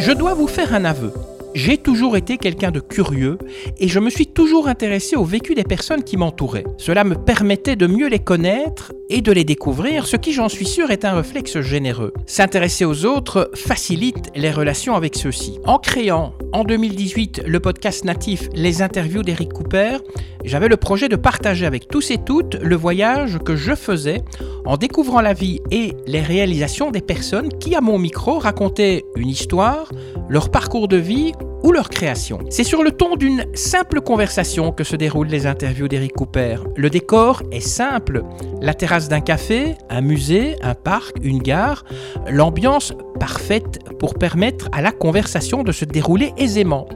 Je dois vous faire un aveu. J'ai toujours été quelqu'un de curieux et je me suis toujours intéressé au vécu des personnes qui m'entouraient. Cela me permettait de mieux les connaître et de les découvrir, ce qui j'en suis sûr est un réflexe généreux. S'intéresser aux autres facilite les relations avec ceux-ci. En créant en 2018 le podcast natif Les interviews d'Eric Cooper, j'avais le projet de partager avec tous et toutes le voyage que je faisais en découvrant la vie et les réalisations des personnes qui, à mon micro, racontaient une histoire, leur parcours de vie ou leur création. C'est sur le ton d'une simple conversation que se déroulent les interviews d'Eric Cooper. Le décor est simple, la terrasse d'un café, un musée, un parc, une gare, l'ambiance parfaite pour permettre à la conversation de se dérouler aisément.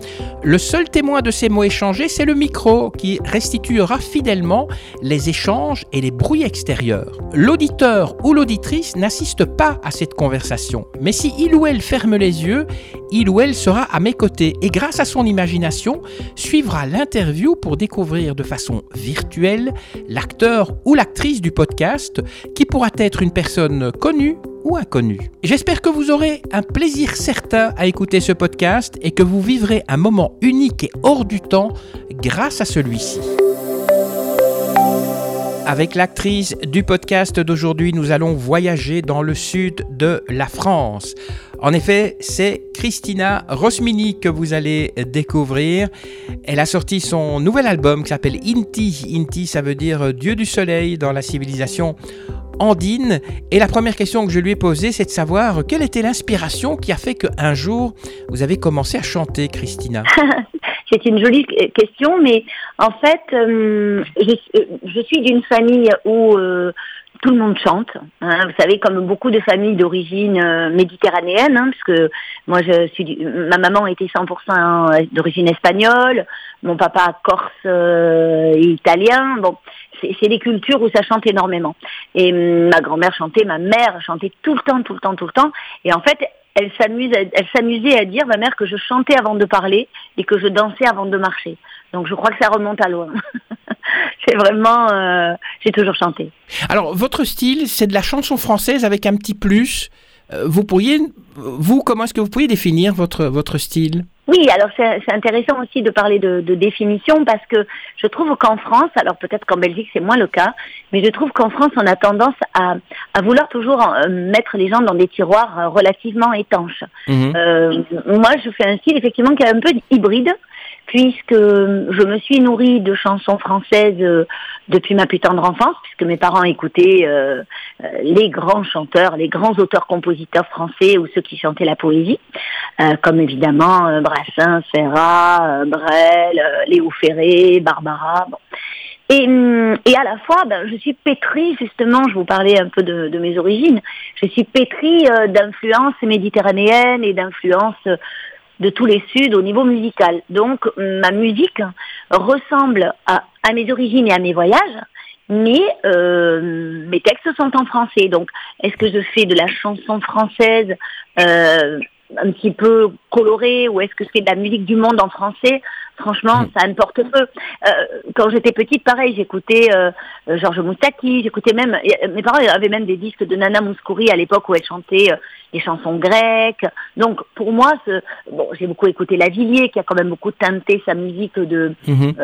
Le seul témoin de ces mots échangés, c'est le micro qui restituera fidèlement les échanges et les bruits extérieurs. L'auditeur ou l'auditrice n'assiste pas à cette conversation, mais si il ou elle ferme les yeux, il ou elle sera à mes côtés et grâce à son imagination suivra l'interview pour découvrir de façon virtuelle l'acteur ou l'actrice du podcast qui pourra être une personne connue ou inconnue. J'espère que vous aurez un plaisir certain à écouter ce podcast et que vous vivrez un moment unique et hors du temps grâce à celui-ci. Avec l'actrice du podcast d'aujourd'hui, nous allons voyager dans le sud de la France. En effet, c'est Christina Rosmini que vous allez découvrir. Elle a sorti son nouvel album qui s'appelle Inti. Inti, ça veut dire Dieu du soleil dans la civilisation andine. Et la première question que je lui ai posée, c'est de savoir quelle était l'inspiration qui a fait qu'un jour, vous avez commencé à chanter, Christina. C'est une jolie question, mais en fait, euh, je, suis d'une famille où euh, tout le monde chante. Hein. vous savez, comme beaucoup de familles d'origine euh, méditerranéenne, hein, parce que moi, je suis, ma maman était 100% d'origine espagnole, mon papa corse italien. Bon, c'est des cultures où ça chante énormément. Et ma grand-mère chantait, ma mère chantait tout le temps, tout le temps, tout le temps. Et en fait, elle s'amusait à dire, ma mère, que je chantais avant de parler et que je dansais avant de marcher. Donc je crois que ça remonte à loin. c'est vraiment, euh, j'ai toujours chanté. Alors votre style, c'est de la chanson française avec un petit plus. Euh, vous pourriez, vous, comment est-ce que vous pourriez définir votre votre style? Oui, alors c'est intéressant aussi de parler de, définition parce que je trouve qu'en France, alors peut-être qu'en Belgique c'est moins le cas, mais je trouve qu'en France on a tendance à, vouloir toujours euh, mettre les gens dans des tiroirs relativement étanches. Mmh. moi je fais un style effectivement qui est un peu hybride puisque je me suis nourrie de chansons françaises euh, depuis ma plus tendre enfance, puisque mes parents écoutaient euh, euh, les grands chanteurs, les grands auteurs-compositeurs français ou ceux qui chantaient la poésie, comme évidemment Brassens, Ferrat, Brel, Léo Ferré, Barbara. Et, hum, et, à la fois, ben, je suis pétrie, justement, je vous parlais un peu de mes origines, je suis pétrie d'influences méditerranéennes et d'influences de tous les Suds au niveau musical. Donc ma musique ressemble à, mes origines et à mes voyages, mais euh, mes textes sont en français. Donc est-ce que je fais de la chanson française euh, un petit peu colorée ou est-ce que je fais de la musique du monde en français? Franchement, ça importe peu. Euh, quand j'étais petite, pareil, j'écoutais euh, Georges Moustaki, j'écoutais même, mes parents avaient même des disques de Nana Mouskouri à l'époque où elle chantait euh, des chansons grecques. Donc pour moi, bon, j'ai beaucoup écouté Lavillier, qui a quand même beaucoup teinté sa musique de mhm.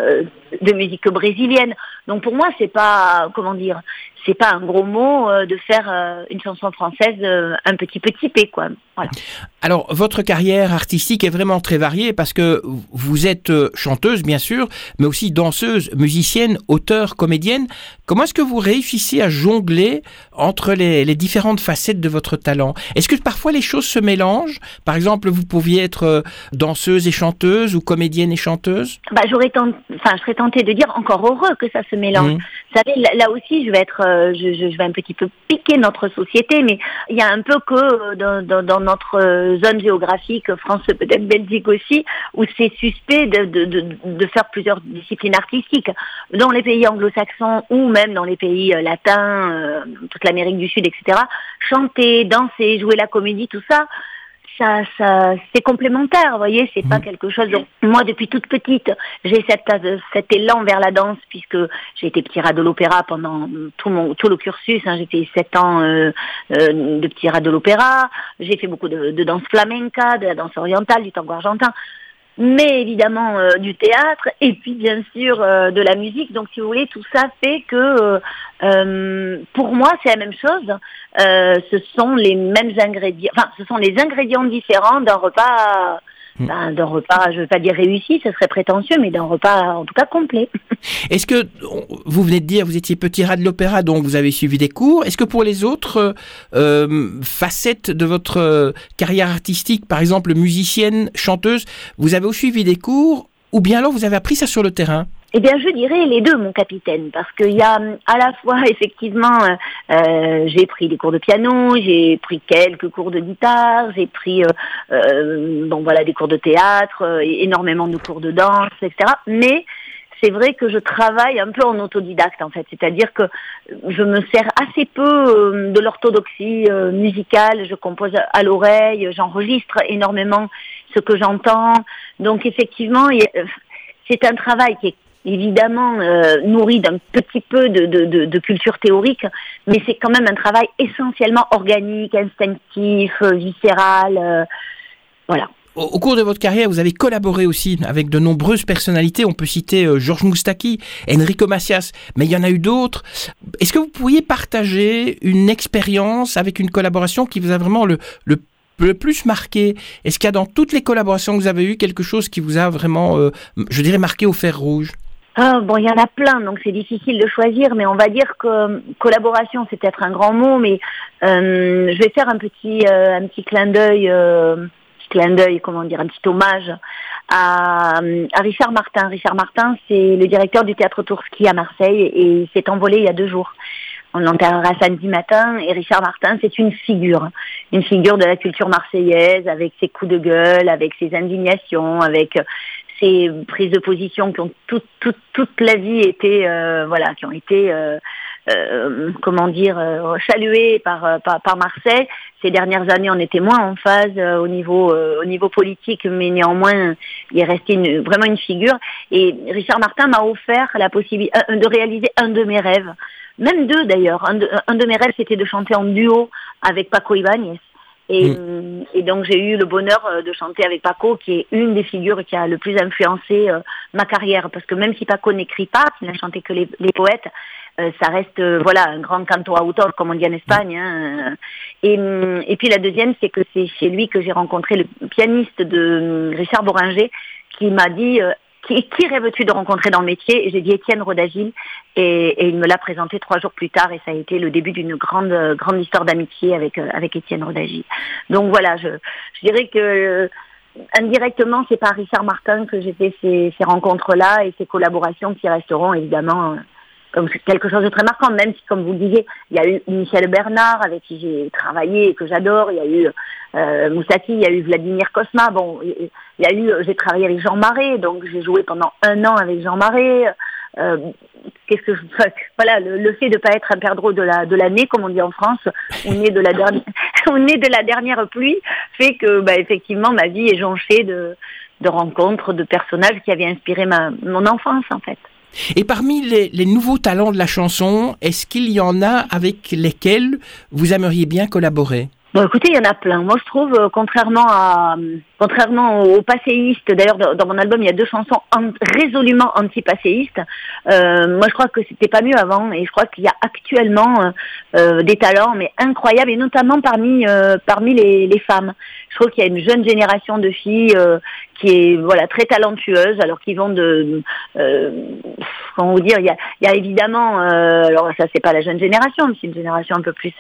de musique brésilienne. Donc pour moi, c'est pas, comment dire, c'est pas un gros mot de faire une chanson française un petit peu typée, quoi. Voilà. Alors votre carrière artistique est vraiment très variée parce que vous êtes chanteuse, bien sûr, mais aussi danseuse, musicienne, auteure, comédienne. Comment est-ce que vous réussissez à jongler entre les, différentes facettes de votre talent? Est-ce que parfois les choses se mélangent? Par exemple, vous pouviez être euh, danseuse et chanteuse ou comédienne et chanteuse? Bah, j'aurais enfin, je serais tentée de dire encore heureux que ça se mélange. Mmh. Vous savez, là, aussi, je vais être, euh, je, vais un petit peu piquer notre société, mais il y a un peu que euh, dans, notre zone géographique, France peut-être Belgique aussi, où c'est suspect de, de, de, faire plusieurs disciplines artistiques. Dans les pays anglo-saxons ou même dans les pays euh, latins, euh, toute l'Amérique du Sud, etc., chanter, danser, jouer la comédie, tout ça, ça, ça, c'est complémentaire, vous voyez, c'est pas mhm. quelque chose. moi, depuis toute petite, j'ai cette, cet élan vers la danse puisque j'ai été petit rat de l'opéra pendant tout mon tout le cursus. Hein, J'étais sept ans euh, euh, de petit rat de l'opéra. J'ai fait beaucoup de, de danse flamenca, de la danse orientale, du tango argentin mais évidemment euh, du théâtre et puis bien sûr euh, de la musique. Donc si vous voulez, tout ça fait que euh, pour moi c'est la même chose. ce sont les mêmes ingrédients, enfin ce sont les ingrédients différents d'un repas. Ben, d'un repas, je ne veux pas dire réussi, ce serait prétentieux, mais d'un repas en tout cas complet. Est-ce que, vous venez de dire, vous étiez petit rat de l'opéra, donc vous avez suivi des cours. Est-ce que pour les autres euh, facettes de votre euh, carrière artistique, par exemple musicienne, chanteuse, vous avez aussi suivi des cours, ou bien alors vous avez appris ça sur le terrain eh bien, je dirais les deux, mon capitaine, parce qu'il y a à la fois, effectivement, euh, euh, j'ai pris des cours de piano, j'ai pris quelques cours de guitare, j'ai pris, euh, bon voilà, des cours de théâtre, énormément de cours de danse, etc. Mais c'est vrai que je travaille un peu en autodidacte, en fait, c'est-à-dire que je me sers assez peu de l'orthodoxie musicale, je compose à l'oreille, j'enregistre énormément ce que j'entends, donc effectivement, c'est un travail qui est évidemment euh, nourri d'un petit peu de, culture théorique, mais c'est quand même un travail essentiellement organique, instinctif, euh, viscéral. Euh, voilà. Au, cours de votre carrière, vous avez collaboré aussi avec de nombreuses personnalités. On peut citer Georges Moustaki, Enrico Macias, mais il y en a eu d'autres. Est-ce que vous pourriez partager une expérience avec une collaboration qui vous a vraiment le, le plus marqué? Est-ce qu'il y a dans toutes les collaborations que vous avez eues quelque chose qui vous a vraiment, je dirais, marqué au fer rouge? Ah, bon, il y en a plein, donc c'est difficile de choisir, mais on va dire que euh, collaboration, c'est peut-être un grand mot, mais euh, je vais faire un petit, euh, un petit clin d'œil, euh, clin d'œil, comment dire, un petit hommage à, à Richard Martin. Richard Martin, c'est le directeur du théâtre Tourski à Marseille et il s'est envolé il y a deux jours. On l'enterrera samedi matin et Richard Martin, c'est une figure, une figure de la culture marseillaise avec ses coups de gueule, avec ses indignations, avec ces prises de position qui ont toute toute toute la vie été euh, voilà qui ont été euh, euh, comment dire saluées par, par, par Marseille. Ces dernières années on était moins en phase au niveau au niveau politique mais néanmoins il est resté une, vraiment une figure. Et Richard Martin m'a offert la possibilité de réaliser un de mes rêves. Même deux d'ailleurs. Un de, un de mes rêves c'était de chanter en duo avec Paco Ibáñez. Et, mm. et donc j'ai eu le bonheur euh, de chanter avec Paco, qui est une des figures qui a le plus influencé euh, ma carrière, parce que même si Paco n'écrit pas, il n'a chanté que les, les poètes, euh, ça reste voilà un grand canto autor, comme on dit en Espagne. Hein. Et, et puis la deuxième, c'est que c'est chez lui que j'ai rencontré le pianiste de Richard Boringer, qui m'a dit qui, qui rêves-tu de rencontrer dans le métier? J'ai dit Étienne Rodagil et, et, il me l'a présenté trois jours plus tard et ça a été le début d'une grande grande histoire d'amitié avec euh, avec Étienne Rodagil. Donc voilà, je, je dirais que euh, indirectement, c'est par Richard Martin que j'ai fait ces, ces rencontres-là et ces collaborations qui resteront évidemment euh, comme quelque chose de très marquant, même si, comme vous le disiez, il y a eu Michel Bernard avec qui j'ai travaillé et que j'adore, il y a eu euh, Moussati, il y a eu Vladimir Kosma, bon, il y a eu, j'ai travaillé avec Jean Marais, donc j'ai joué pendant un an avec Jean Marais. Euh, qu'est-ce que je, voilà, le, fait de ne pas être un perdreau de la de l'année, comme on dit en France, on est de la dernière, on est de la dernière pluie, fait que, bah, effectivement, ma vie est jonchée de de rencontres, de personnages qui avaient inspiré ma mon enfance, en fait. Et parmi les, nouveaux talents de la chanson, est-ce qu'il y en a avec lesquels vous aimeriez bien collaborer? Bon, écoutez, il y en a plein. Moi, je trouve, euh, contrairement à, contrairement aux passéistes, d'ailleurs, dans, mon album, il y a deux chansons résolument anti-passéistes. Euh, moi, je crois que c'était pas mieux avant, et je crois qu'il y a actuellement euh, euh des talents, mais incroyables, et notamment parmi euh, parmi les, femmes. Je trouve qu'il y a une jeune génération de filles qui est voilà très talentueuse, alors qu'ils vont de comment vous dire, il y a, il y a évidemment, alors ça c'est pas la jeune génération, mais c'est une génération un peu plus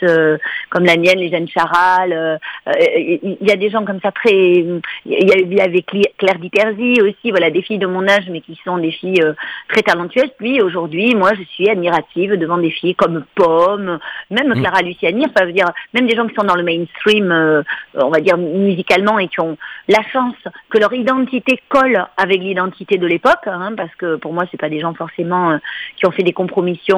comme la mienne, les jeunes Charal. il y a des gens comme ça très il y a eu avec Claire Diterzi aussi, voilà, des filles de mon âge, mais qui sont des filles euh, très talentueuses. Puis aujourd'hui, moi, je suis admirative devant des filles comme Pomme, même mm. Clara Luciani, enfin, veut dire, même des gens qui sont dans le mainstream, euh, on va dire musicalement, et qui ont la chance que leur identité colle avec l'identité de l'époque, hein, parce que pour moi, c'est pas des gens forcément euh, qui ont fait des compromissions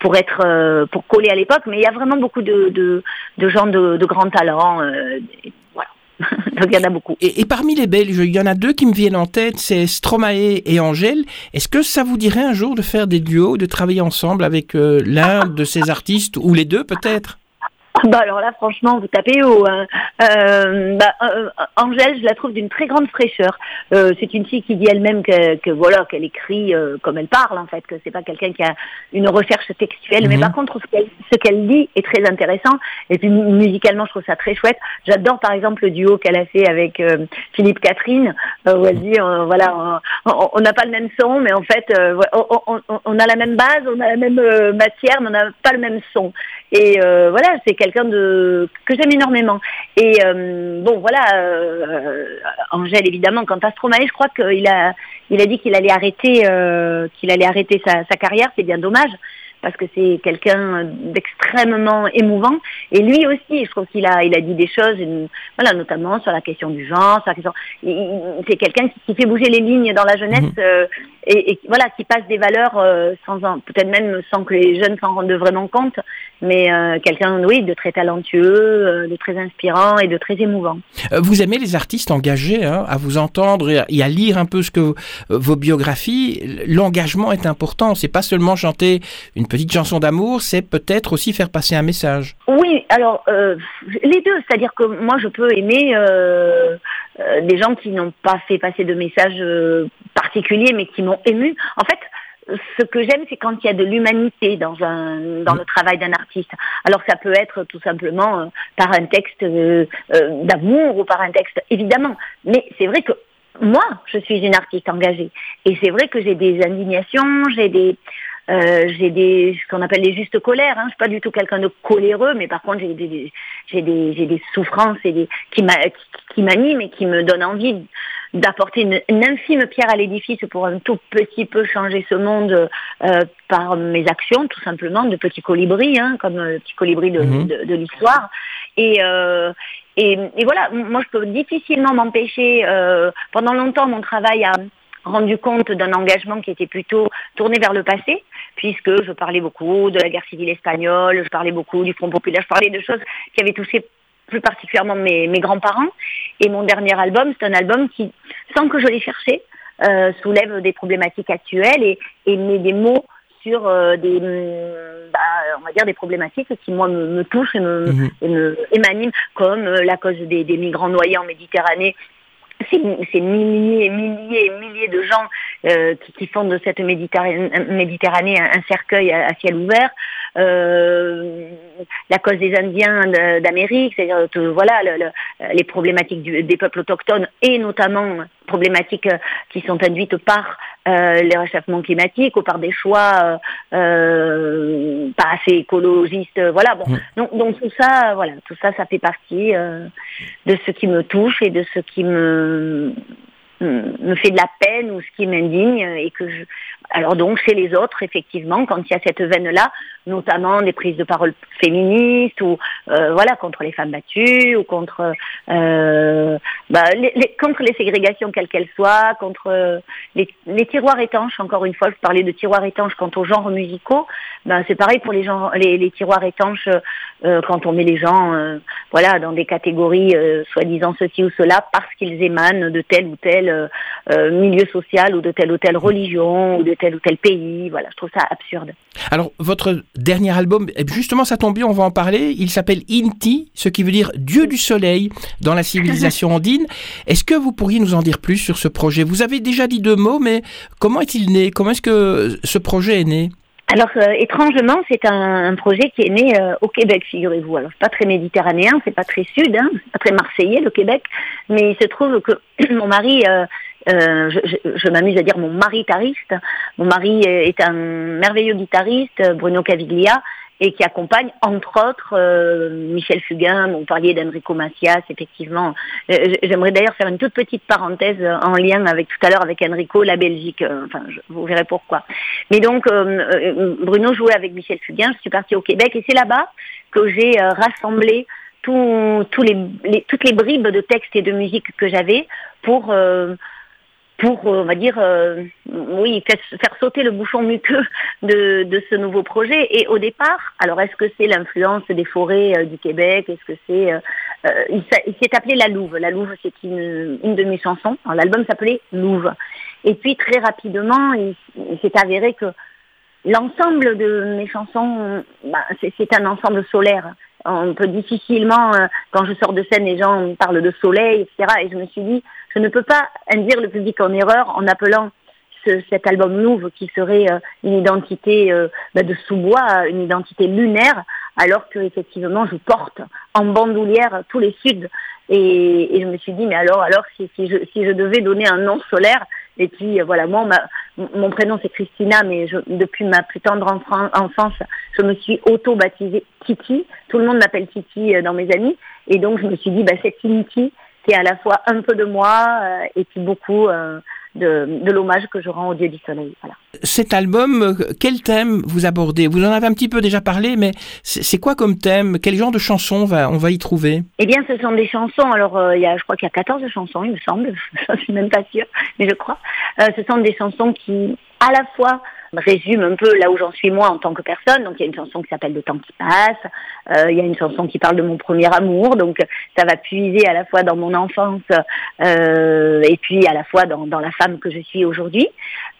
pour être, pour coller à l'époque, mais il y a vraiment beaucoup de, gens de, grands talents. Donc il y en a beaucoup. Et, parmi les Belges, il y en a deux qui me viennent en tête, c'est Stromae et Angèle. Est-ce que ça vous dirait un jour de faire des duos, de travailler ensemble avec l'un de ces artistes ou les deux peut-être? bah alors là, franchement, vous tapez haut. Hein. Euh, bah, euh, Angèle, je la trouve d'une très grande fraîcheur. Euh, c'est une fille qui dit elle-même que, que, voilà qu'elle écrit euh, comme elle parle en fait, que c'est pas quelqu'un qui a une recherche textuelle. Mais mhm. par contre, ce qu'elle dit est très intéressant. Et puis musicalement, je trouve ça très chouette. J'adore par exemple le duo qu'elle a fait avec euh, Philippe Catherine, où elle dit voilà, on n'a pas le même son, mais en fait, on, on, on, a la même base, on a la même matière, mais on n'a pas le même son. Et voilà, c'est quelqu'un de que j'aime énormément. Et euh, bon, voilà, euh, Angèle évidemment. Quant à Stromae, je crois qu'il a, il a dit qu'il allait arrêter, euh, qu'il allait arrêter sa, sa carrière. C'est bien dommage parce que c'est quelqu'un d'extrêmement émouvant. Et lui aussi, je trouve qu'il a, il a dit des choses, voilà, notamment sur la question du genre, sur la question. C'est quelqu'un qui, fait bouger les lignes dans la jeunesse mhm. Euh, et, voilà, qui passe des valeurs euh, sans, peut-être même sans que les jeunes s'en rendent vraiment compte, mais euh, quelqu'un, oui, de très talentueux, de très inspirant et de très émouvant. Vous aimez les artistes engagés, hein, à vous entendre et à lire un peu ce que vos biographies. L'engagement est important. C'est pas seulement chanter une petite chanson d'amour, c'est peut-être aussi faire passer un message. Oui, alors les deux, c'est-à-dire que moi je peux aimer des gens qui n'ont pas fait passer de message particulier, mais qui m'ont ému. En fait, ce que j'aime, c'est quand il y a de l'humanité dans un dans le travail d'un artiste. Alors ça peut être tout simplement euh, par un texte euh, euh, d'amour ou par un texte évidemment, mais c'est vrai que moi, je suis une artiste engagée et c'est vrai que j'ai des indignations, j'ai des j'ai des ce qu'on appelle les justes colères. Hein. Je suis pas du tout quelqu'un de coléreux, mais par contre j'ai des j'ai des j'ai des souffrances et des qui qui m'animent et qui me donnent envie d'apporter une, infime pierre à l'édifice pour un tout petit peu changer ce monde euh, par mes actions, tout simplement, de petits colibris, hein, comme le petit colibri de, mhm. de, l'histoire. Et, euh, et, et, voilà, moi je peux difficilement m'empêcher. Euh, pendant longtemps, mon travail a rendu compte d'un engagement qui était plutôt tourné vers le passé, puisque je parlais beaucoup de la guerre civile espagnole, je parlais beaucoup du Front populaire, je parlais de choses qui avaient touché plus particulièrement mes, mes grands-parents. Et mon dernier album, c'est un album qui, sans que je l'ai cherché, euh, soulève des problématiques actuelles et, et met des mots sur euh, des, mm, bah, on va dire des problématiques qui moi me, me touchent et me, et m'animent, comme euh, la cause des, des, migrants noyés en Méditerranée ces, milliers et milliers et milliers de gens euh, qui, font de cette Méditerranée un, cercueil à, ciel ouvert, euh, la cause des Indiens d'Amérique, c'est-à-dire voilà les problématiques des peuples autochtones et notamment problématiques euh, qui sont induites par euh, les réchauffements climatiques ou par des choix euh, pas assez écologistes. Voilà. Bon. Donc, donc, tout ça, voilà, tout ça, ça fait partie de ce qui me touche et de ce qui me me fait de la peine ou ce qui m'indigne et que je alors donc chez les autres effectivement quand il y a cette veine là notamment des prises de parole féministes ou euh, voilà contre les femmes battues ou contre euh, bah, les, contre les ségrégations quelles qu'elles soient, contre euh, les, les, tiroirs étanches. Encore une fois, je parlais de tiroirs étanches quant aux genres musicaux. Ben, c'est pareil pour les, gens, les, les tiroirs étanches euh, quand on met les gens euh, voilà dans des catégories soi-disant ceci ou cela parce qu'ils émanent de tel ou tel milieu social ou de telle ou telle religion ou de tel ou tel pays. Voilà, je trouve ça absurde. Alors votre dernier album, eh justement, ça tombe bien, on va en parler. Il s'appelle Inti, ce qui veut dire Dieu du soleil dans la civilisation andine. Est-ce que vous pourriez nous en dire plus sur ce projet? Vous avez déjà dit deux mots, mais comment est-il né? Comment est-ce que ce projet est né? Alors euh, étrangement, c'est un, projet qui est né euh, au Québec, figurez-vous. Alors c'est pas très méditerranéen, c'est pas très sud, hein, c'est pas très marseillais le Québec, mais il se trouve que mon mari euh, euh, je, je, m'amuse à dire mon mari. Mon mari est un merveilleux guitariste, Bruno Caviglia, et qui accompagne entre autres euh, Michel Fugain, vous parliez d'Enrico Macias, effectivement. Euh, j'aimerais d'ailleurs faire une toute petite parenthèse en lien avec tout à l'heure avec Enrico, la Belgique. enfin, je, vous verrez pourquoi. Mais donc, Bruno jouait avec Michel Fugain, je suis partie au Québec et c'est là-bas que j'ai rassemblé les, les, toutes les bribes de textes et de musique que j'avais pour pour, euh, on va dire, euh, oui, faire sauter le bouchon muqueux de, de, ce nouveau projet. Et au départ, alors est-ce que c'est l'influence des forêts euh, du Québec? Est-ce que c'est il s'est appelé La Louve. La Louve, c'est une, une de mes chansons. L'album s'appelait Louve. Et puis très rapidement, il, s'est avéré que l'ensemble de mes chansons, bah, c'est un ensemble solaire. On peut difficilement, quand je sors de scène, les gens parlent de soleil, etc. Et je me suis dit, je ne peux pas induire le public en erreur en appelant cet album Louvre qui serait euh, une identité euh, bah, de sous-bois, une identité lunaire, alors que effectivement je porte en bandoulière tous les suds. Et, je me suis dit, mais alors, alors si je devais donner un nom solaire, et puis euh, voilà, moi, mon prénom c'est Christina, mais je, depuis ma plus tendre enfance, je me suis auto-baptisée Titi. Tout le monde m'appelle Titi dans mes amis. Et donc je me suis dit, bah, c'est Titi qui est à la fois un peu de moi et puis beaucoup de, l'hommage que je rends au Dieu du Soleil. Cet album, quel thème vous abordez? Vous en avez un petit peu déjà parlé, mais c'est quoi comme thème? Quel genre de chansons on va, y trouver? Eh bien, ce sont des chansons, alors euh, il y a, je crois qu'il y a 14 chansons, il me semble, je ne suis même pas sûre, mais je crois. Euh, ce sont des chansons qui, à la fois, résume un peu là où j'en suis moi en tant que personne. Donc il y a une chanson qui s'appelle Le temps qui passe, euh, il y a une chanson qui parle de mon premier amour, donc ça va puiser à la fois dans mon enfance euh, et puis à la fois dans, dans la femme que je suis aujourd'hui.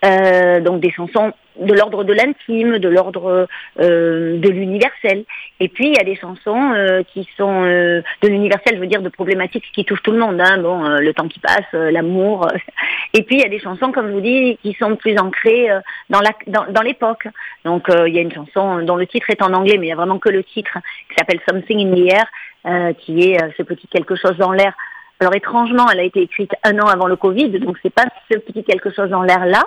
Euh, donc des chansons de l'ordre de l'intime, de l'ordre de l'universel. Et puis il y a des chansons qui sont de l'universel, je veux dire de problématiques qui touchent tout le monde. Hein. Bon, le temps qui passe, l'amour. Et puis il y a des chansons, comme je vous dis, qui sont plus ancrées dans la dans, l'époque. Donc il y a une chanson dont le titre est en anglais, mais il y a vraiment que le titre qui s'appelle Something in the Air, qui est ce petit quelque chose dans l'air. Alors étrangement, elle a été écrite un an avant le Covid, donc c'est pas ce petit quelque chose dans l'air là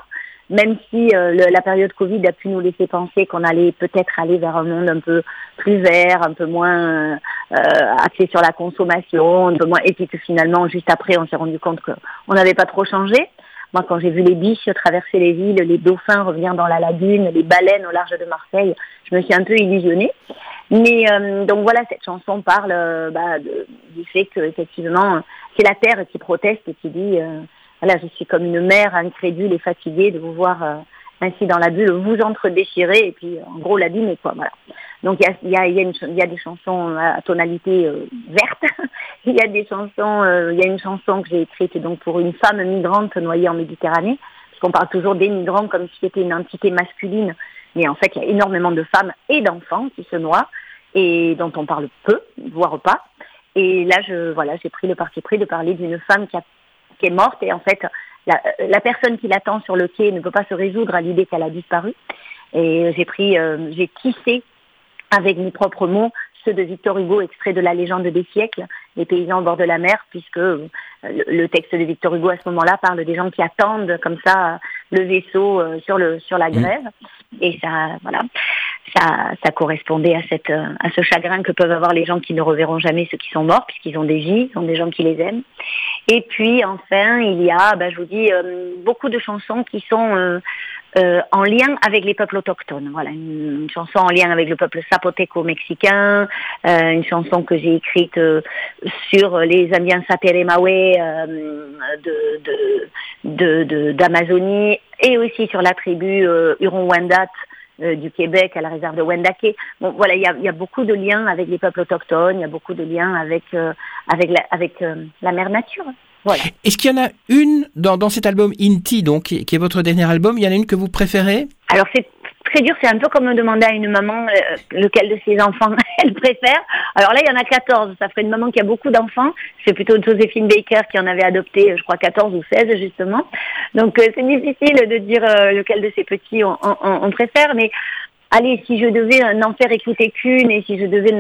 même si euh, la période Covid a pu nous laisser penser qu'on allait peut-être aller vers un monde un peu plus vert, un peu moins euh, axé sur la consommation, un peu moins, et puis que finalement, juste après, on s'est rendu compte qu'on n'avait pas trop changé. Moi, quand j'ai vu les biches traverser les villes, les dauphins revenir dans la lagune, les baleines au large de Marseille, je me suis un peu illusionnée. Mais euh, donc voilà, cette chanson parle bah, de, du fait que effectivement, c'est la terre qui proteste et qui dit voilà, je suis comme une mère incrédule et fatiguée de vous voir euh, ainsi dans la bulle, vous entre-déchirer et puis en gros l'abîmer quoi. Voilà. Donc il y a, y, a, y, a y a, des chansons à tonalité euh, verte, il y a des chansons, il y a une chanson que j'ai écrite donc pour une femme migrante noyée en Méditerranée, parce qu'on parle toujours des migrants comme si c'était une entité masculine, mais en fait il y a énormément de femmes et d'enfants qui se noient et dont on parle peu, voire pas. Et là, je voilà, j'ai pris le parti pris de parler d'une femme qui a qui est morte et en fait la, personne qui l'attend sur le quai ne peut pas se résoudre à l'idée qu'elle a disparu. Et j'ai pris, euh, j'ai tissé avec mes propres mots ceux de Victor Hugo, extrait de la légende des siècles, les paysans au bord de la mer, puisque euh, le, texte de Victor Hugo à ce moment-là parle des gens qui attendent comme ça le vaisseau euh, sur le sur la mmh. grève. Et ça, voilà, ça, ça correspondait à cette à ce chagrin que peuvent avoir les gens qui ne reverront jamais ceux qui sont morts, puisqu'ils ont des vies, ils ont des gens qui les aiment. Et puis enfin, il y a, bah, je vous dis, euh, beaucoup de chansons qui sont euh, euh, en lien avec les peuples autochtones. Voilà, une, chanson en lien avec le peuple zapoteco mexicain, une chanson que j'ai écrite sur les Indiens Sateremawe de d'Amazonie et aussi sur la tribu Huron-Wendat du Québec à la réserve de Wendake. Bon, voilà, il y a, y a, beaucoup de liens avec les peuples autochtones, il y a beaucoup de liens avec avec la, avec la mère nature. Est-ce qu'il y en a une dans, dans cet album Inti, donc, qui, est votre dernier album, il y en a une que vous préférez? Alors c'est très dur, c'est un peu comme me demander à une maman euh, lequel de ses enfants elle préfère. Alors là, il y en a 14, ça ferait une maman qui a beaucoup d'enfants. C'est plutôt Josephine Baker qui en avait adopté, je crois, 14 ou 16 justement. Donc euh, c'est difficile de dire euh, lequel de ses petits on, on préfère, mais allez, si je devais n'en faire écouter qu'une et si je devais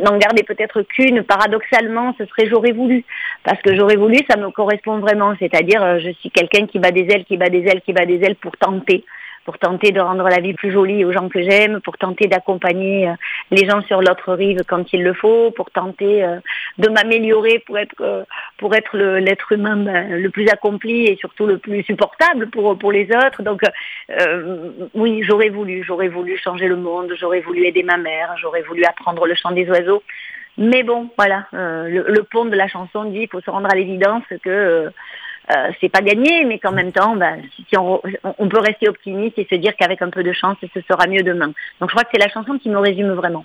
n'en garder peut-être qu'une, paradoxalement, ce serait j'aurais voulu. Parce que j'aurais voulu, ça me correspond vraiment. C'est-à-dire, euh, je suis quelqu'un qui bat des ailes, qui bat des ailes, qui bat des ailes pour tenter pour tenter de rendre la vie plus jolie aux gens que j'aime, pour tenter d'accompagner euh, les gens sur l'autre rive quand il le faut, pour tenter euh, de m'améliorer pour être euh, pour être l'être humain ben, le plus accompli et surtout le plus supportable pour pour les autres. Donc oui, j'aurais voulu, j'aurais voulu changer le monde, j'aurais voulu aider ma mère, j'aurais voulu apprendre le chant des oiseaux. Mais bon, voilà, le, le, pont de la chanson dit, il faut se rendre à l'évidence que euh, c'est pas gagné, mais qu'en même temps, ben, si on, on, peut rester optimiste et se dire qu'avec un peu de chance, ce sera mieux demain. Donc je crois que c'est la chanson qui me résume vraiment.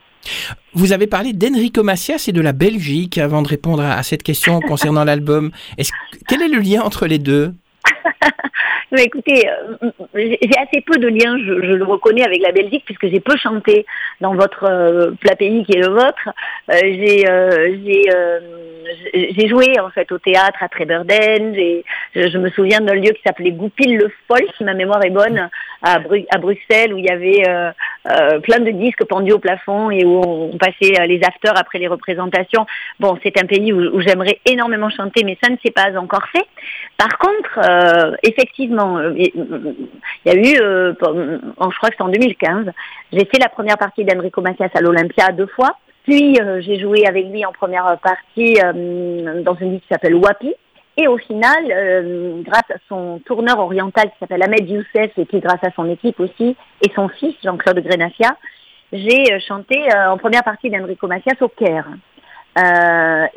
Vous avez parlé d'Enrico Macias et de la Belgique avant de répondre à, cette question concernant l'album. Quel est le lien entre les deux? Écoutez, euh, j'ai assez peu de liens, je, le reconnais, avec la Belgique, puisque j'ai peu chanté dans votre euh, plat pays qui est le vôtre. Euh, j'ai joué en fait au théâtre à Treberden. Je, je me souviens d'un lieu qui s'appelait Goupil le Foll, si ma mémoire est bonne, à, à Bruxelles, où il y avait plein de disques pendus au plafond et où on, passait les afters après les représentations. Bon, c'est un pays où j'aimerais énormément chanter, mais ça ne s'est pas encore fait. Par contre, effectivement, euh, il y a eu, euh, je crois que c'est en 2015, j'ai fait la première partie d'Enrico Macias à l'Olympia deux fois. Puis euh, j'ai joué avec lui en première partie dans une ville qui s'appelle Wapi. Et au final, grâce à son tourneur oriental qui s'appelle Ahmed Youssef et qui grâce à son équipe aussi, et son fils Jean-Claude Grenacia, j'ai chanté en première partie d'Enrico Macias au Caire.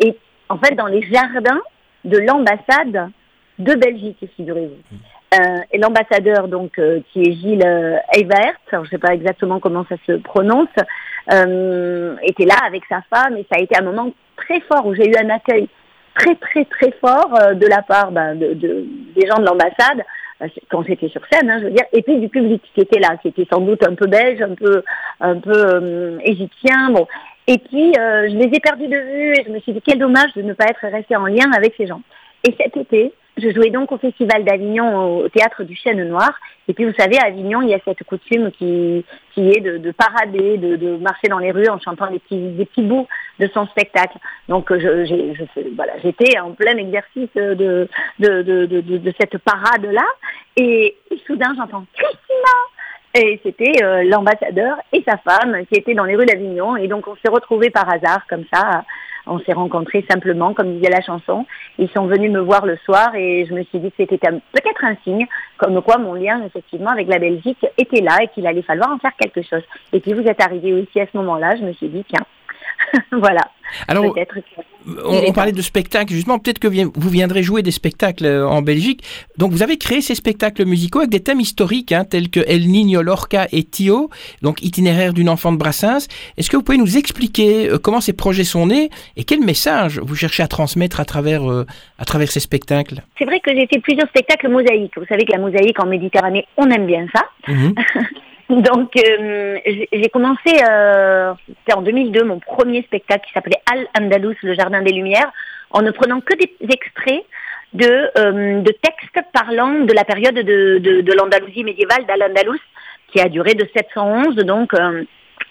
et en fait, dans les jardins de l'ambassade de Belgique, figurez-vous. Euh, et l'ambassadeur, donc, euh, qui est Gilles euh, Evert, je ne sais pas exactement comment ça se prononce, était là avec sa femme et ça a été un moment très fort où j'ai eu un accueil très très très fort de la part ben, de, des gens de l'ambassade quand j'étais sur scène, hein, je veux dire, et puis du public qui était là, qui était sans doute un peu belge, un peu un peu égyptien, bon. Et puis je les ai perdus de vue et je me suis dit quel dommage de ne pas être resté en lien avec ces gens. Et cet été, je jouais donc au Festival d'Avignon au théâtre du Chêne Noir. Et puis vous savez, à Avignon, il y a cette coutume qui, qui est de, de parader, de, de, marcher dans les rues en chantant des petits, des petits bouts de son spectacle. Donc je, voilà, j'étais en plein exercice de, de, de, cette parade-là. Et, soudain, j'entends Christina et c'était euh, l'ambassadeur et sa femme qui étaient dans les rues d'Avignon. Et donc on s'est retrouvés par hasard comme ça on s'est rencontrés simplement, comme disait la chanson. Ils sont venus me voir le soir et je me suis dit que c'était peut-être un signe, comme quoi mon lien effectivement avec la Belgique était là et qu'il allait falloir en faire quelque chose. Et puis vous êtes arrivé aussi à ce moment-là, je me suis dit, tiens, voilà. Alors, on, parlait de spectacles, justement, peut-être que vous viendrez jouer des spectacles euh, en Belgique. Donc, vous avez créé ces spectacles musicaux avec des thèmes historiques, hein, tels que El Niño, Lorca et Tio, donc itinéraire d'une enfant de Brassens. Est-ce que vous pouvez nous expliquer euh, comment ces projets sont nés et quel message vous cherchez à transmettre à travers, euh, à travers ces spectacles? C'est vrai que j'ai fait plusieurs spectacles mosaïques. Vous savez que la mosaïque en Méditerranée, on aime bien ça. Mhm. Donc, euh, j'ai commencé, euh, c'était en 2002, mon premier spectacle qui s'appelait Al Andalus, le Jardin des Lumières, en ne prenant que des extraits de, euh, de textes parlant de la période de, de, de l'Andalousie médiévale, d'Al-Andalus, qui a duré de 711, donc euh,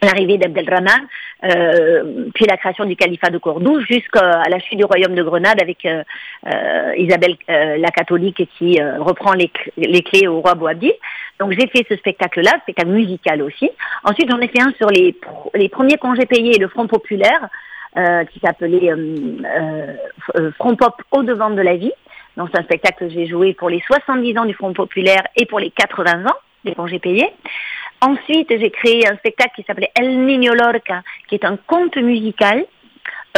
l'arrivée d'Abdelrahman, euh, puis la création du califat de Cordoue, jusqu'à la chute du royaume de Grenade avec euh, euh, Isabelle la catholique qui reprend les, les, clés au roi Boabdil. Donc j'ai fait ce spectacle-là, spectacle musical aussi. Ensuite j'en ai fait un sur les, les premiers congés payés et le Front populaire, qui s'appelait Front Pop au devant de la vie. Donc c'est un spectacle que j'ai joué pour les 70 ans du Front populaire et pour les 80 ans des congés payés. Ensuite, j'ai créé un spectacle qui s'appelait El Niño Lorca, qui est un conte musical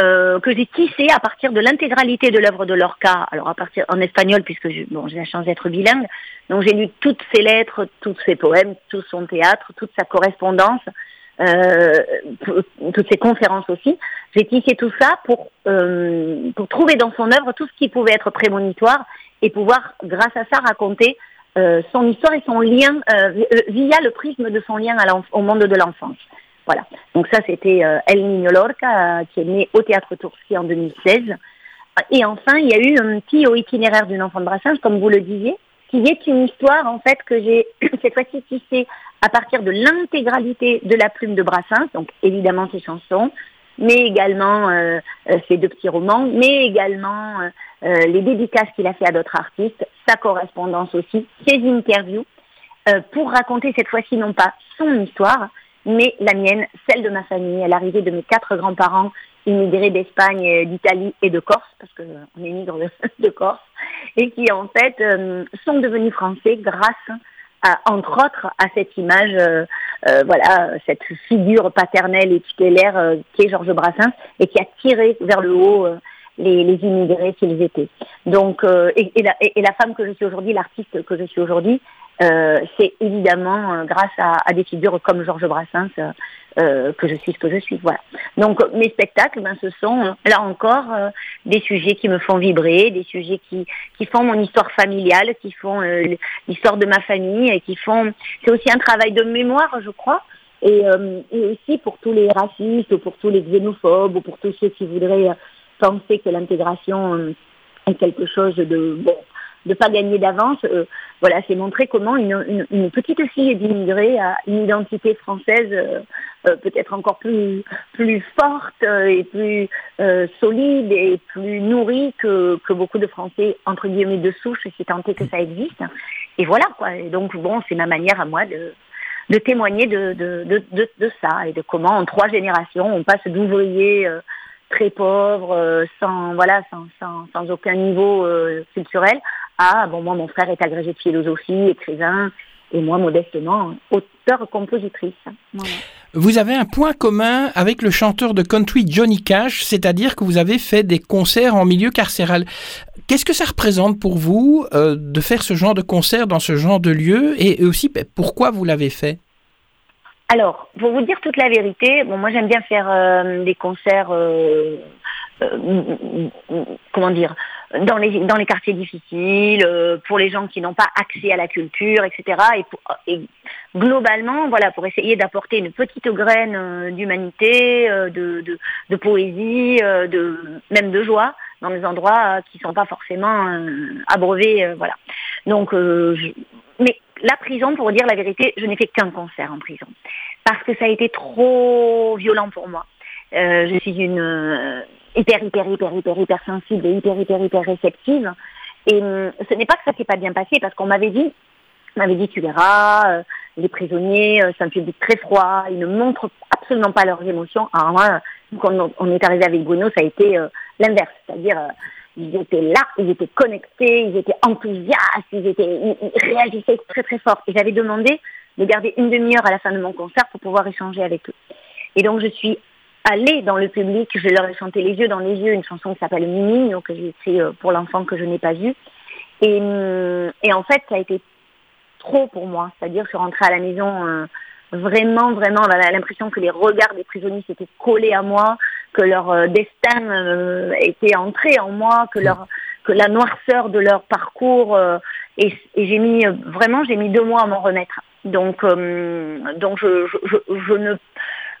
euh, que j'ai tissé à partir de l'intégralité de l'œuvre de Lorca, alors à partir en espagnol puisque bon, j'ai la chance d'être bilingue, donc j'ai lu toutes ses lettres, tous ses poèmes, tout son théâtre, toute sa correspondance, euh, toutes ses conférences aussi. J'ai tissé tout ça pour euh, pour trouver dans son œuvre tout ce qui pouvait être prémonitoire et pouvoir, grâce à ça, raconter euh, son histoire et son lien euh, euh, via le prisme de son lien au monde de l'enfance. Voilà. Donc ça, c'était El Niño Lorca, qui est né au Théâtre Tourski en 2016. Et enfin, il y a eu un petit au itinéraire d'une enfant de Brassens, comme vous le disiez, qui est une histoire, en fait, que j'ai cette fois-ci tissée à partir de l'intégralité de la plume de Brassens, donc évidemment ses chansons, mais également euh, ses deux petits romans, mais également euh, les dédicaces qu'il a fait à d'autres artistes, sa correspondance aussi, ses interviews, euh, pour raconter cette fois-ci non pas son histoire, mais la mienne, celle de ma famille, à l'arrivée de mes quatre grands-parents immigrés d'Espagne, euh, d'Italie et de Corse, parce qu'on émigre de, de Corse, et qui en fait sont devenus français grâce à, entre autres à cette image, voilà, cette figure paternelle et tutélaire qui est Georges Brassens et qui a tiré vers le haut les, les immigrés qu'ils étaient. Donc, euh, et, et, la, et, la, femme que je suis aujourd'hui, l'artiste que je suis aujourd'hui, euh, c'est évidemment euh, grâce à, à, des figures comme Georges Brassens euh, que je suis ce que je suis. Voilà. Donc mes spectacles, ben, ce sont là encore des sujets qui me font vibrer, des sujets qui qui font mon histoire familiale, qui font l'histoire de ma famille et qui font. C'est aussi un travail de mémoire, je crois. Et, et, aussi pour tous les racistes, ou pour tous les xénophobes, ou pour tous ceux qui voudraient penser que l'intégration est quelque chose de bon de pas gagner d'avance. Euh, voilà, c'est montrer comment une, petite fille d'immigrés a une identité française euh, euh, peut-être encore plus plus forte et plus solide et plus nourrie que, que beaucoup de Français entre guillemets de souche, si tant est que ça existe. Et voilà quoi. Et donc bon, c'est ma manière à moi de de témoigner de, de, de, ça et de comment en trois générations on passe d'ouvriers très pauvres, sans voilà, sans, sans, sans aucun niveau culturel, ah, bon, moi, mon frère est agrégé de philosophie, écrivain, et moi, modestement, auteur-compositrice. Vous avez un point commun avec le chanteur de country Johnny Cash, c'est-à-dire que vous avez fait des concerts en milieu carcéral. Qu'est-ce que ça représente pour vous euh, de faire ce genre de concert dans ce genre de lieu et aussi ben, pourquoi vous l'avez fait? Alors, pour vous dire toute la vérité, bon, moi j'aime bien faire euh, des concerts, euh, comment dire, dans les, dans les quartiers difficiles, euh, pour les gens qui n'ont pas accès à la culture, etc. Et, pour, globalement, voilà, pour essayer d'apporter une petite graine euh, d'humanité, euh, de, de, de, poésie, de, même de joie dans des endroits qui sont pas forcément abreuvés, voilà. Donc, je, mais la prison, pour dire la vérité, je n'ai fait qu'un concert en prison parce que ça a été trop violent pour moi. je suis une hyper, hyper, hyper, hyper, hyper sensible et hyper, hyper, hyper réceptive. Et ce n'est pas que ça s'est pas bien passé parce qu'on m'avait dit, m'avait dit tu verras, euh, les prisonniers, euh, c'est un public très froid, ils ne montrent absolument pas leurs émotions. Alors moi, quand on, est arrivé avec Bruno, ça a été euh, l'inverse, c'est-à-dire ils étaient là, ils étaient connectés, ils étaient enthousiastes, ils étaient, ils réagissaient très très fort. Et j'avais demandé de garder une demi-heure à la fin de mon concert pour pouvoir échanger avec eux. Et donc je suis aller dans le public. Je leur ai chanté les yeux dans les yeux, une chanson qui s'appelle Mimi, donc j'ai écrit euh, pour l'enfant que je n'ai pas vu. Et, hum, et, en fait, ça a été trop pour moi. C'est-à-dire, je suis rentrée à la maison euh, vraiment, vraiment, j'avais l'impression que les regards des prisonniers s'étaient collés à moi, que leur euh, destin était entré en moi, que leur que la noirceur de leur parcours et, et j'ai mis vraiment j'ai mis deux mois à m'en remettre. Donc donc je, je, je ne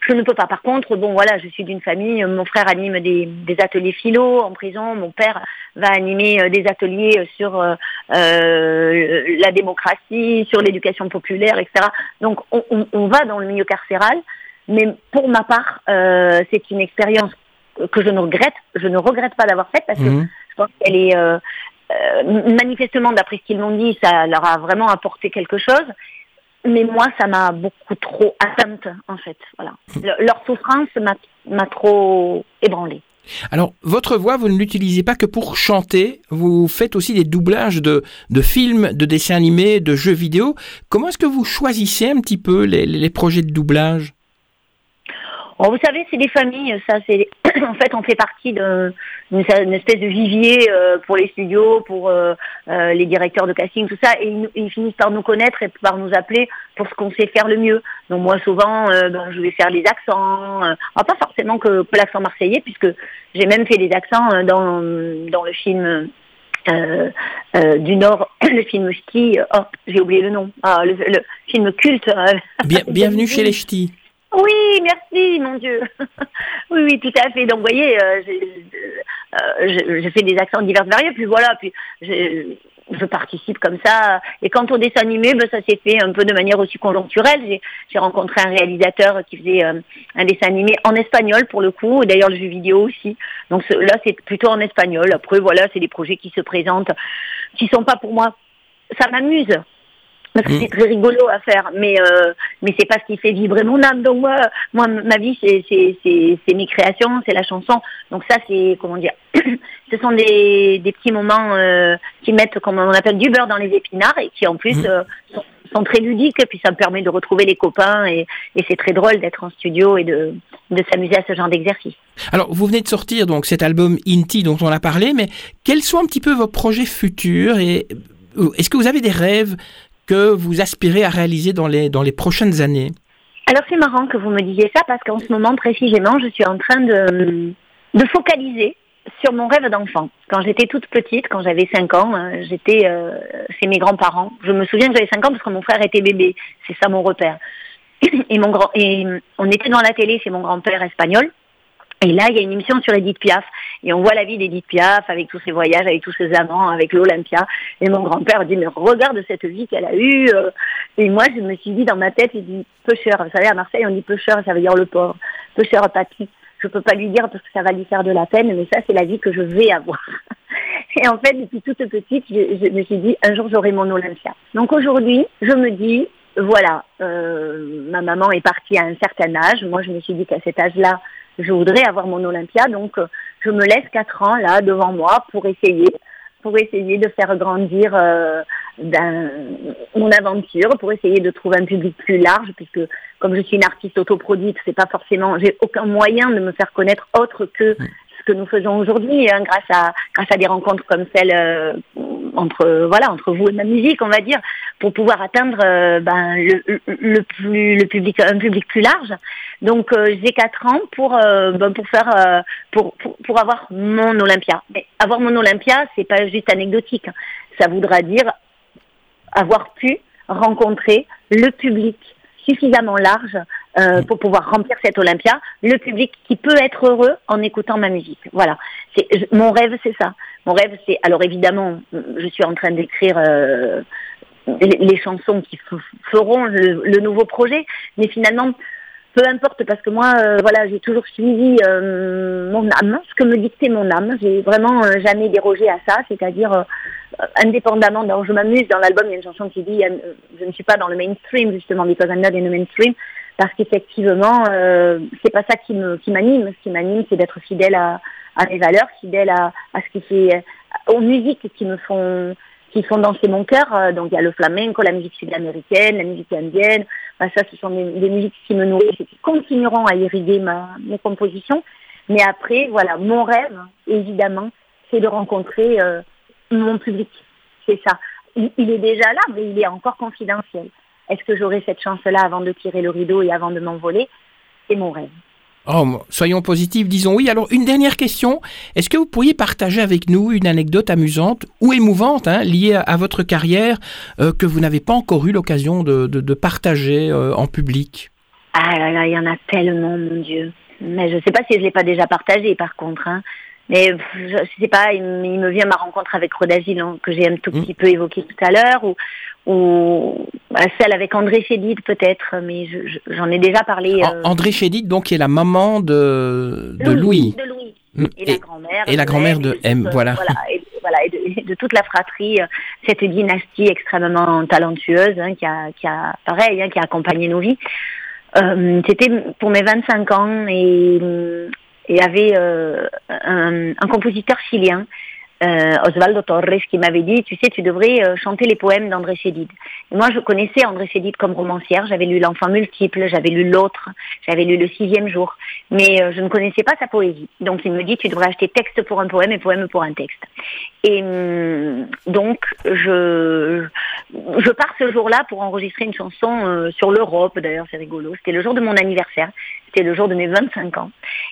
je ne peux pas. Par contre, bon voilà, je suis d'une famille. Mon frère anime des, ateliers philo en prison. Mon père va animer euh, des ateliers sur euh, euh, la démocratie, sur l'éducation populaire, etc. Donc on, on, on, va dans le milieu carcéral. Mais pour ma part, euh, c'est une expérience que je ne regrette. Je ne regrette pas d'avoir faite parce que mmh. je pense qu'elle est euh, manifestement, d'après ce qu'ils m'ont dit, ça leur a vraiment apporté quelque chose mais moi, ça m'a beaucoup trop atteinte, en fait. Voilà. leur souffrance m'a trop ébranlée. Alors, votre voix, vous ne l'utilisez pas que pour chanter, vous faites aussi des doublages de, de films, de dessins animés, de jeux vidéo. Comment est-ce que vous choisissez un petit peu les, les projets de doublage? Oh, vous savez, c'est des familles. Ça, c'est en fait, on fait partie d'une espèce de vivier euh, pour les studios, pour euh, euh, les directeurs de casting, tout ça, et ils, finissent par nous connaître et par nous appeler pour ce qu'on sait faire le mieux. Donc moi, souvent, ben, je vais faire les accents, pas forcément que, que l'accent marseillais, puisque j'ai même fait des accents dans dans le film. du Nord, le film Ch'ti, oh, j'ai oublié le nom, ah, le, le, film culte. Bien, bienvenue chez les Ch'tis. Oui, merci, mon Dieu. oui, oui, tout à fait. Donc, vous voyez, euh, euh, je, fais des accents divers variés, puis voilà, puis je, je participe comme ça. Et quant au dessin animé, ben, ça s'est fait un peu de manière aussi conjoncturelle. J'ai rencontré un réalisateur qui faisait euh, un dessin animé en espagnol pour le coup, et d'ailleurs le jeu vidéo aussi. Donc là, c'est plutôt en espagnol. Après, voilà, c'est des projets qui se présentent, qui sont pas pour moi. Ça m'amuse parce que mm. c'est très rigolo à faire, mais euh, mais c'est pas ce qui fait vibrer mon âme. Donc moi, moi ma vie c'est c'est c'est mes créations, c'est la chanson. Donc ça c'est comment dire, ce sont des des petits moments euh, qui mettent comme on appelle du beurre dans les épinards et qui en plus mm. euh, sont sont très ludiques, et puis ça me permet de retrouver les copains, et, c'est très drôle d'être en studio et de, de s'amuser à ce genre d'exercice. Alors, vous venez de sortir donc cet album Inti dont on a parlé, mais quels sont un petit peu vos projets futurs et est-ce que vous avez des rêves que vous aspirez à réaliser dans les, dans les prochaines années Alors, c'est marrant que vous me disiez ça parce qu'en ce moment précisément, je suis en train de, de focaliser sur mon rêve d'enfant. Quand j'étais toute petite, quand j'avais 5 ans, euh, j'étais euh, chez mes grands-parents. Je me souviens que j'avais 5 ans parce que mon frère était bébé. C'est ça mon repère. Et, mon grand, et on était dans la télé chez mon grand-père espagnol. Et là, il y a une émission sur Edith Piaf. Et on voit la vie d'Edith Piaf avec tous ses voyages, avec tous ses amants, avec l'Olympia. Et mon grand-père dit, mais regarde cette vie qu'elle a eue. Euh. Et moi, je me suis dit dans ma tête, il dit, pêcheur. Vous savez, à Marseille, on dit pêcheur, ça veut dire le pauvre. Pêcheur papy je peux pas lui dire parce que ça va lui faire de la peine, mais ça, c'est la vie que je vais avoir. Et en fait, depuis toute petite, je, me suis dit, un jour, j'aurai mon Olympia. Donc aujourd'hui, je me dis, voilà, euh, ma maman est partie à un certain âge. Moi, je me suis dit qu'à cet âge-là, je voudrais avoir mon Olympia. Donc, euh, je me laisse quatre ans là devant moi pour essayer pour essayer de faire grandir euh, ben, mon aventure, pour essayer de trouver un public plus large, puisque comme je suis une artiste autoproduite, c'est pas forcément, j'ai aucun moyen de me faire connaître autre que ce que nous faisons aujourd'hui, hein, grâce à grâce à des rencontres comme celle euh, entre voilà entre vous et ma musique, on va dire, pour pouvoir atteindre euh, ben, le, le, plus le public un public plus large. Donc euh, j'ai quatre ans pour ben, pour faire pour, pour, pour avoir mon Olympia. Mais avoir mon Olympia, c'est pas juste anecdotique. Ça voudra dire avoir pu rencontrer le public suffisamment large euh, pour pouvoir remplir cet Olympia, le public qui peut être heureux en écoutant ma musique. Voilà. C'est mon rêve, c'est ça. Mon rêve, c'est alors évidemment, je suis en train d'écrire euh, les, chansons qui feront le, nouveau projet, mais finalement, peu importe parce que moi euh, voilà j'ai toujours suivi euh, mon âme ce que me dictait mon âme. J'ai vraiment euh, jamais dérogé à ça c'est-à-dire indépendamment donc je m'amuse dans l'album il y a une chanson qui dit je ne suis pas dans le mainstream justement because I'm not in the mainstream parce qu'effectivement c'est pas ça qui me qui m'anime. Ce qui m'anime c'est d'être fidèle à, à mes valeurs fidèle à, à ce qui fait aux musiques qui me font qui font danser mon cœur. Donc il y a le flamenco, la musique sud-américaine, la musique indienne. ça, ce sont des, musiques qui me nourrissent et qui continueront à irriguer ma, mes compositions. Mais après, voilà, mon rêve, évidemment, c'est de rencontrer euh, mon public. C'est ça. Il, est déjà là, mais il est encore confidentiel. Est-ce que j'aurai cette chance-là avant de tirer le rideau et avant de m'envoler? C'est mon rêve. Oh, soyons positifs, disons oui. Alors, une dernière question. Est-ce que vous pourriez partager avec nous une anecdote amusante ou émouvante hein, liée à, votre carrière euh, que vous n'avez pas encore eu l'occasion de, partager euh, en public? Ah là là, il y en a tellement, mon Dieu. Mais je ne sais pas si je ne l'ai pas déjà partagé, par contre. Hein. Mais je ne sais pas, il, me vient ma rencontre avec Rodagil, hein, que j'ai un tout mmh. petit peu évoqué tout à l'heure, ou, ou bah, celle avec André Chédid peut-être, mais j'en ai déjà parlé. Euh... André Chédid, donc, qui est la maman de, de Louis. De Louis. Mm. Et, la grand-mère. Et la grand-mère de M, voilà. Voilà, et, voilà, et de, toute la fratrie, euh, cette dynastie extrêmement talentueuse hein, qui, a, qui a, pareil, hein, qui a accompagné nos vies. Euh, C'était pour mes 25 ans et, et avait euh, un, un compositeur chilien euh, Osvaldo Torres qui m'avait dit, tu sais, tu devrais euh, chanter les poèmes d'André Chédid. moi, je connaissais André Chédid comme romancière. J'avais lu L'Enfant multiple, j'avais lu L'autre, j'avais lu Le sixième jour, mais euh, je ne connaissais pas sa poésie. Donc, il me dit, tu devrais acheter texte pour un poème et poème pour un texte. Et hum, donc, je, je pars ce jour-là pour enregistrer une chanson sur l'Europe. D'ailleurs, c'est rigolo. C'était le jour de mon anniversaire. C'était le jour de mes 25 ans.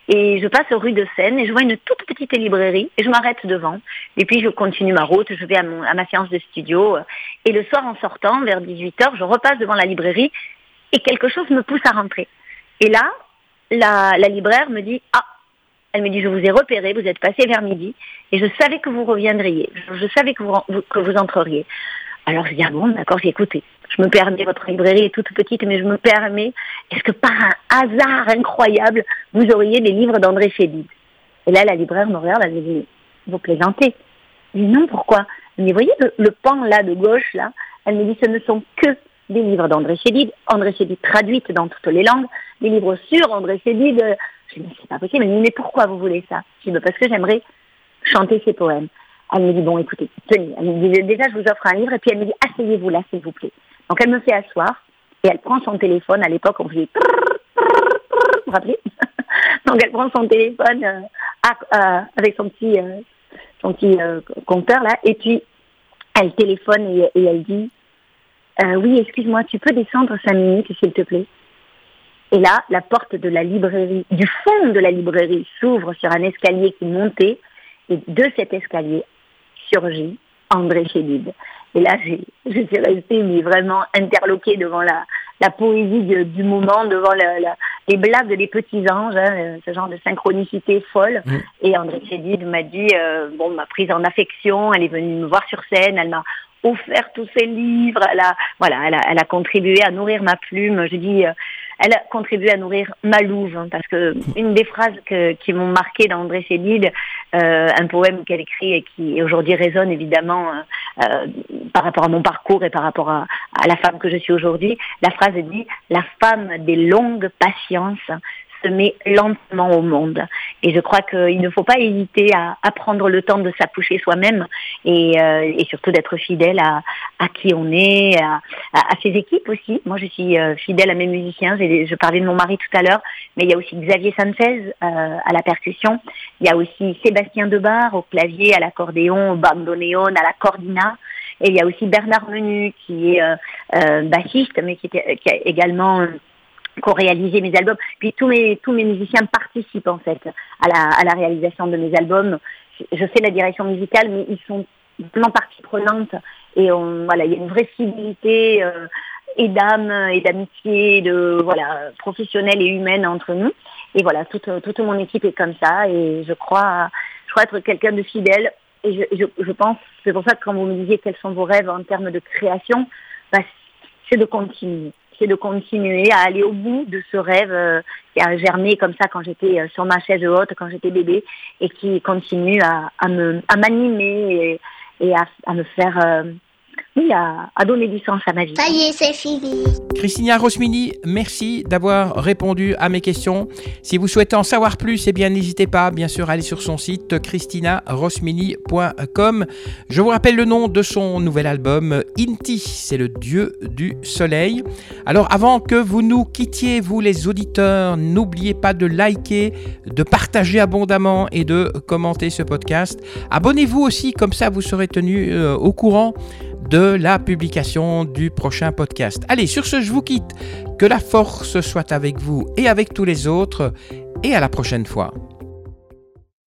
Et je passe rue de Seine et je vois une toute petite librairie et je m'arrête devant. Et puis je continue ma route, je vais à, ma séance de studio. Et le soir en sortant, vers 18h, je repasse devant la librairie et quelque chose me pousse à rentrer. Et là, la, libraire me dit, ah, elle me dit, je vous ai repéré, vous êtes passé vers midi et je savais que vous reviendriez, je, savais que vous, que vous entreriez. Alors je dis, ah bon, d'accord, j'ai écouté. Je me permets, votre librairie est toute petite, mais je me permets, est-ce que par un hasard incroyable, vous auriez des livres d'André Chédid? Et là, la libraire me regarde, elle me dit, vous plaisantez Je dis, non, pourquoi? Elle me voyez le, pan là, de gauche, là Elle me dit, ce ne sont que des livres d'André Chédid, André Chédid traduite dans toutes les langues, des livres sur André Chédid. Je dis, c'est pas possible. Elle me dit, mais pourquoi vous voulez ça? Je dis, parce que j'aimerais chanter ces poèmes. Elle me dit, bon, écoutez, tenez. Elle me dit, déjà, je vous offre un livre. Et puis elle me dit, asseyez-vous là, s'il vous plaît. Donc elle me fait asseoir et elle prend son téléphone. À l'époque, on faisait vous vous rappelez Donc elle prend son téléphone euh, avec son petit, son petit compteur là, et puis elle téléphone et, et elle dit oui, excuse-moi, tu peux descendre cinq minutes s'il te plaît? Et là, la porte de la librairie, du fond de la librairie, s'ouvre sur un escalier qui montait. Et de cet escalier surgit André Chédid. Et là, je suis restée mais vraiment interloquée devant la, la poésie du moment, devant les blagues des petits anges, hein, ce genre de synchronicité folle. Et André Chédid m'a dit, euh, bon, m'a prise en affection, elle est venue me voir sur scène, elle m'a offert tous ses livres, elle a, voilà, elle a, elle a contribué à nourrir ma plume. Je dis, euh, elle a contribué à nourrir ma louve, hein, parce que une des phrases qui m'ont marqué dans André Céline, euh, un poème qu'elle écrit et qui aujourd'hui résonne évidemment euh, euh, par rapport à mon parcours et par rapport à, à la femme que je suis aujourd'hui, la phrase dit « La femme des longues patiences se met lentement au monde. Et je crois qu'il ne faut pas hésiter à, prendre le temps de s'accoucher soi-même et, euh, et, surtout d'être fidèle à, à, qui on est, à, ses équipes aussi. Moi, je suis euh, fidèle à mes musiciens. Je parlais de mon mari tout à l'heure, mais il y a aussi Xavier Sanchez euh, à la percussion. Il y a aussi Sébastien Debar au clavier, à l'accordéon, au bandoneon, à la cordina. Et il y a aussi Bernard Menu qui est bassiste, mais qui, qui a également co-réaliser mes albums. Puis tous mes tous mes musiciens participent en fait à la à la réalisation de mes albums. Je fais la direction musicale, mais ils sont vraiment partie prenante et on voilà il y a une vraie civilité euh, et d'âme et d'amitié de voilà professionnelle et humaine entre nous. Et voilà toute toute mon équipe est comme ça et je crois je crois être quelqu'un de fidèle et je, je, je pense c'est pour ça que quand vous me disiez quels sont vos rêves en termes de création, bah, c'est de continuer c'est de continuer à aller au bout de ce rêve euh, qui a germé comme ça quand j'étais euh, sur ma chaise haute, quand j'étais bébé, et qui continue à, à me à m'animer et, et à, à, me faire oui, à, donner du sens à ma vie. Ça y est, c'est fini. Christina Rosmini, merci d'avoir répondu à mes questions. Si vous souhaitez en savoir plus, eh bien n'hésitez pas, bien sûr, à aller sur son site christinarosmini.com. Je vous rappelle le nom de son nouvel album, Inti, c'est le dieu du soleil. Alors avant que vous nous quittiez, vous les auditeurs, n'oubliez pas de liker, de partager abondamment et de commenter ce podcast. Abonnez-vous aussi, comme ça vous serez tenu euh, au courant de la publication du prochain podcast. Allez, sur ce, je vous quitte. Que la force soit avec vous et avec tous les autres. Et à la prochaine fois.